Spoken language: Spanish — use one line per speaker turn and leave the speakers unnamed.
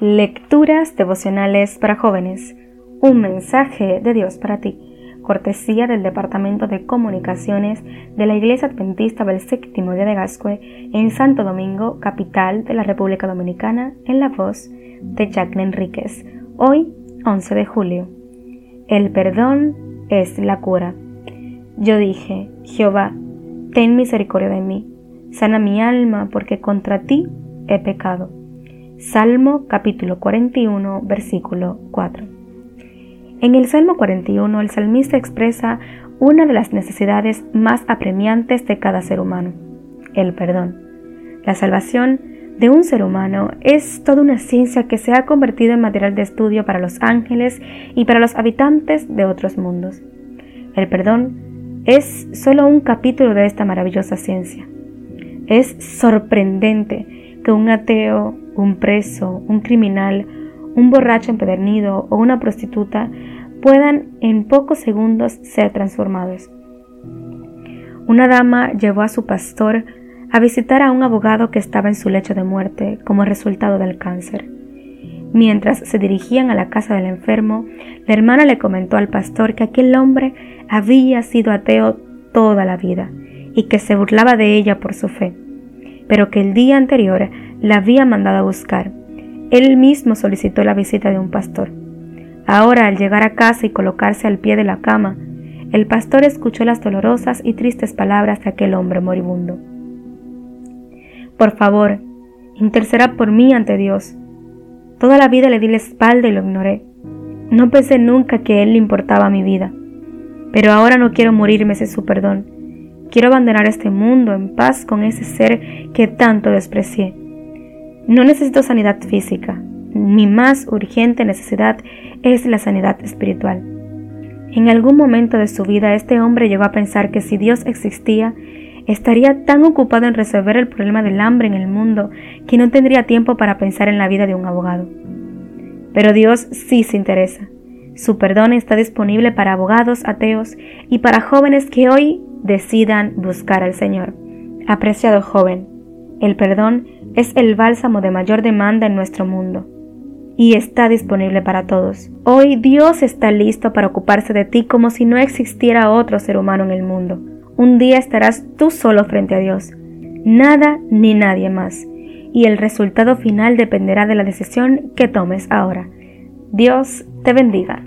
Lecturas devocionales para jóvenes. Un mensaje de Dios para ti. Cortesía del Departamento de Comunicaciones de la Iglesia Adventista del Séptimo Día de Gascue en Santo Domingo, capital de la República Dominicana, en la voz de Jacqueline Enríquez. Hoy, 11 de julio. El perdón es la cura. Yo dije, Jehová, ten misericordia de mí, sana mi alma, porque contra ti he pecado. Salmo capítulo 41, versículo 4. En el Salmo 41 el salmista expresa una de las necesidades más apremiantes de cada ser humano, el perdón. La salvación de un ser humano es toda una ciencia que se ha convertido en material de estudio para los ángeles y para los habitantes de otros mundos. El perdón es solo un capítulo de esta maravillosa ciencia. Es sorprendente que un ateo un preso, un criminal, un borracho empedernido o una prostituta puedan en pocos segundos ser transformados. Una dama llevó a su pastor a visitar a un abogado que estaba en su lecho de muerte como resultado del cáncer. Mientras se dirigían a la casa del enfermo, la hermana le comentó al pastor que aquel hombre había sido ateo toda la vida y que se burlaba de ella por su fe, pero que el día anterior la había mandado a buscar. Él mismo solicitó la visita de un pastor. Ahora, al llegar a casa y colocarse al pie de la cama, el pastor escuchó las dolorosas y tristes palabras de aquel hombre moribundo. Por favor, interceda por mí ante Dios. Toda la vida le di la espalda y lo ignoré. No pensé nunca que Él le importaba mi vida. Pero ahora no quiero morirme sin su perdón. Quiero abandonar este mundo en paz con ese ser que tanto desprecié. No necesito sanidad física. Mi más urgente necesidad es la sanidad espiritual. En algún momento de su vida este hombre llegó a pensar que si Dios existía, estaría tan ocupado en resolver el problema del hambre en el mundo que no tendría tiempo para pensar en la vida de un abogado. Pero Dios sí se interesa. Su perdón está disponible para abogados ateos y para jóvenes que hoy decidan buscar al Señor. Apreciado joven, el perdón es el bálsamo de mayor demanda en nuestro mundo y está disponible para todos. Hoy Dios está listo para ocuparse de ti como si no existiera otro ser humano en el mundo. Un día estarás tú solo frente a Dios, nada ni nadie más, y el resultado final dependerá de la decisión que tomes ahora. Dios te bendiga.